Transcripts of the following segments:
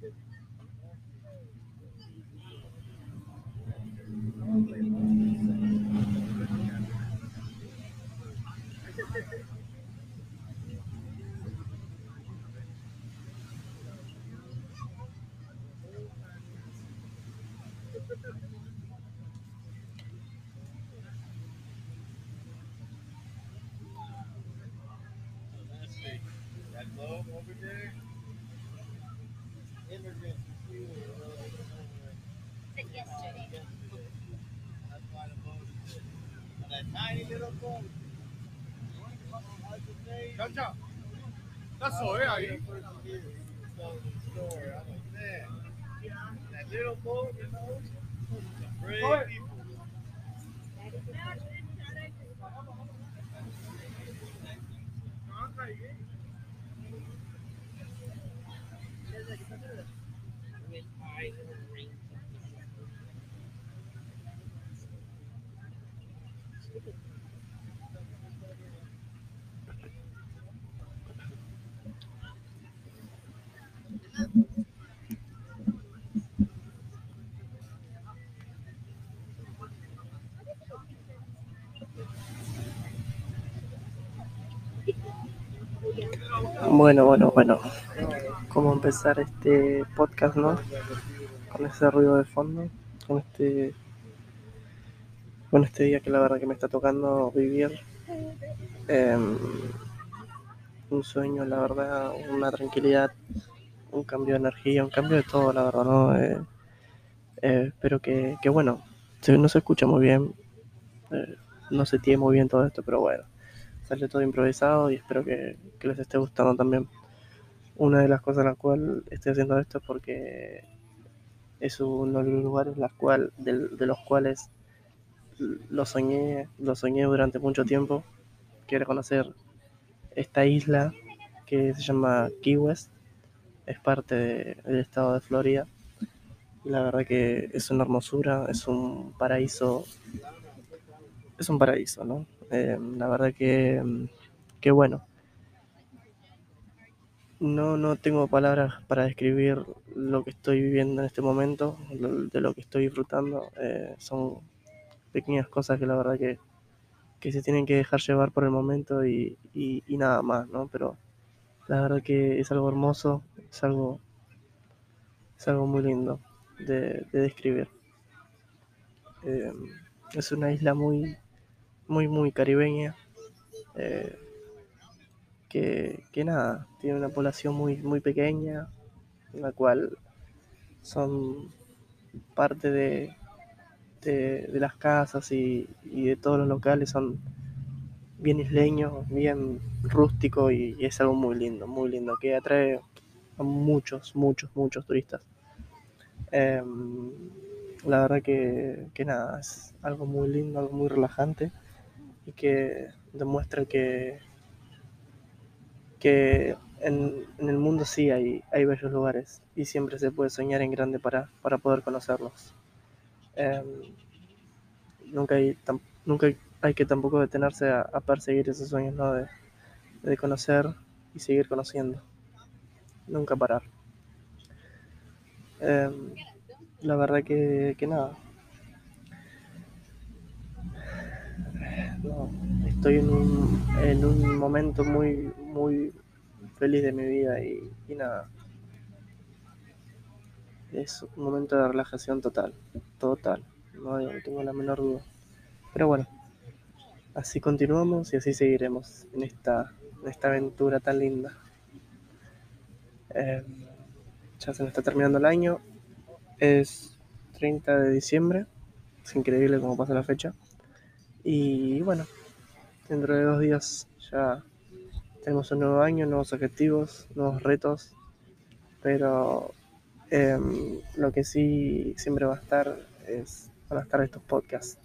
That low over there. that's so yeah. I'm that little boat, you know, Bueno, bueno, bueno. ¿Cómo empezar este podcast, no? Con ese ruido de fondo, con este, con este día que la verdad que me está tocando vivir. Em, un sueño, la verdad, una tranquilidad, un cambio de energía, un cambio de todo, la verdad, ¿no? Eh, eh, que, que, bueno, se- no se escucha muy bien, eh, no se tiene muy bien todo esto, pero bueno, sale todo improvisado y espero que, que les esté gustando también. Una de las cosas en la cual estoy haciendo esto es porque es uno de los lugares las cual, del- de, los cuales lo soñé, lo soñé durante mucho tiempo, que era conocer esta isla que se llama Key West, es parte de- del estado de Florida. La verdad que es una hermosura, es un paraíso, es un paraíso, ¿no? Eh, la verdad que, que bueno, no, no tengo palabras para describir lo que estoy viviendo en este momento, de lo que estoy disfrutando. Eh, son pequeñas cosas que la verdad que, que se tienen que dejar llevar por el momento y, y- nada más, ¿no? Pero la verdad que es algo hermoso, es algo, es algo muy lindo de, de describir. Eh, es una isla muy, muy, muy caribeña. eh, que, que nada, tiene una población muy, muy pequeña, la cual son parte de, de, de las casas y, de todos los locales, son bien isleños, bien rústico y, es algo muy lindo, muy lindo, que atrae a muchos, muchos, muchos turistas. Em, la verdad que, que nada, es algo muy lindo, algo muy relajante y que demuestra que, que en, en el mundo sí hay, hay bellos lugares y siempre se puede soñar en grande para, para poder conocerlos. Em, nunca, hay, nunca hay, que tampoco detenerse a, perseguir esos sueños, ¿no? De, de conocer y seguir conociendo. Nunca parar. Em, la verdad que, que nada. Estoy en un, en un momento muy, muy feliz de mi vida y nada. Es un momento de relajación total, total, no no tengo la menor duda. Pero bueno, así continuamos y así seguiremos en esta, esta aventura tan linda. Eh, ya se nos está terminando el año, es 30 de diciembre, es increíble cómo pasa la fecha. Y bueno, dentro de dos días ya tenemos un nuevo año, nuevos objetivos, nuevos retos, pero em, lo que sí siempre va a estar es, van a estar estos podcasts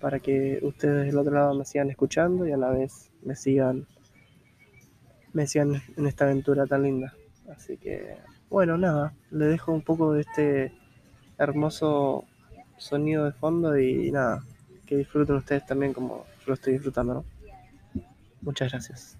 para que ustedes del otro lado me sigan escuchando y a la vez me sigan me sigan en esta aventura tan linda. Así que bueno, nada, le dejo un poco de este hermoso sonido de fondo y nada, que disfruten ustedes también como lo estoy disfrutando, ¿no? Muchas gracias.